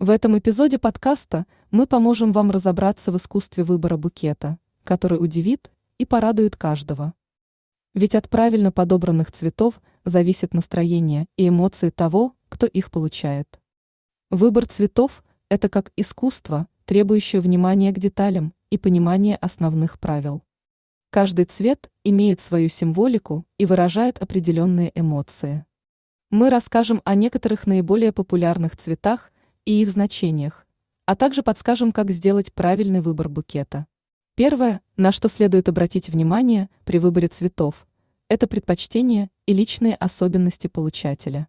В этом эпизоде подкаста мы поможем вам разобраться в искусстве выбора букета, который удивит и порадует каждого. Ведь от правильно подобранных цветов зависит настроение и эмоции того, кто их получает. Выбор цветов – это как искусство, требующее внимания к деталям и понимания основных правил. Каждый цвет имеет свою символику и выражает определенные эмоции. Мы расскажем о некоторых наиболее популярных цветах и их значениях, а также подскажем, как сделать правильный выбор букета. Первое, на что следует обратить внимание при выборе цветов, это предпочтения и личные особенности получателя.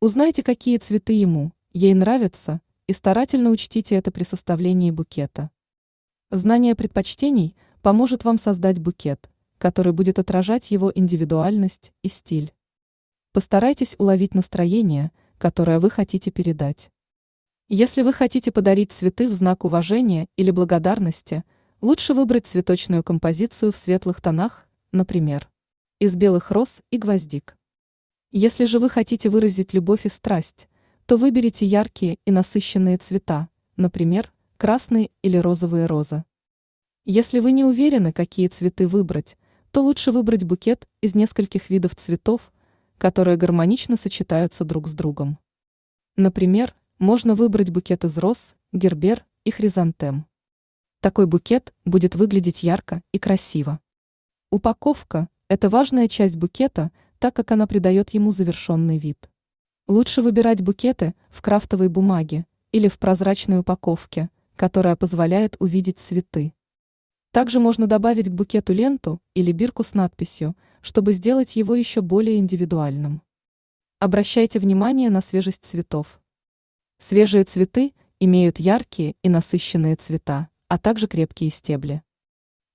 Узнайте, какие цветы ему, ей нравятся, и старательно учтите это при составлении букета. Знание предпочтений поможет вам создать букет, который будет отражать его индивидуальность и стиль. Постарайтесь уловить настроение, которое вы хотите передать. Если вы хотите подарить цветы в знак уважения или благодарности, лучше выбрать цветочную композицию в светлых тонах, например, из белых роз и гвоздик. Если же вы хотите выразить любовь и страсть, то выберите яркие и насыщенные цвета, например, красные или розовые розы. Если вы не уверены, какие цветы выбрать, то лучше выбрать букет из нескольких видов цветов, которые гармонично сочетаются друг с другом. Например, можно выбрать букет из роз, гербер и хризантем. Такой букет будет выглядеть ярко и красиво. Упаковка – это важная часть букета, так как она придает ему завершенный вид. Лучше выбирать букеты в крафтовой бумаге или в прозрачной упаковке, которая позволяет увидеть цветы. Также можно добавить к букету ленту или бирку с надписью, чтобы сделать его еще более индивидуальным. Обращайте внимание на свежесть цветов. Свежие цветы имеют яркие и насыщенные цвета, а также крепкие стебли.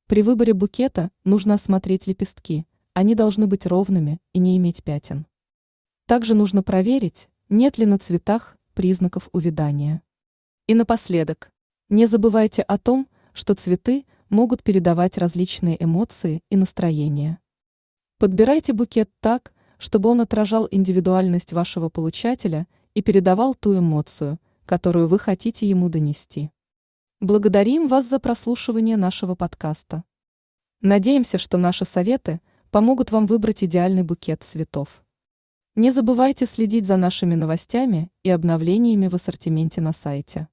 При выборе букета нужно осмотреть лепестки, они должны быть ровными и не иметь пятен. Также нужно проверить, нет ли на цветах признаков увядания. И напоследок, не забывайте о том, что цветы могут передавать различные эмоции и настроения. Подбирайте букет так, чтобы он отражал индивидуальность вашего получателя и передавал ту эмоцию, которую вы хотите ему донести. Благодарим вас за прослушивание нашего подкаста. Надеемся, что наши советы помогут вам выбрать идеальный букет цветов. Не забывайте следить за нашими новостями и обновлениями в ассортименте на сайте.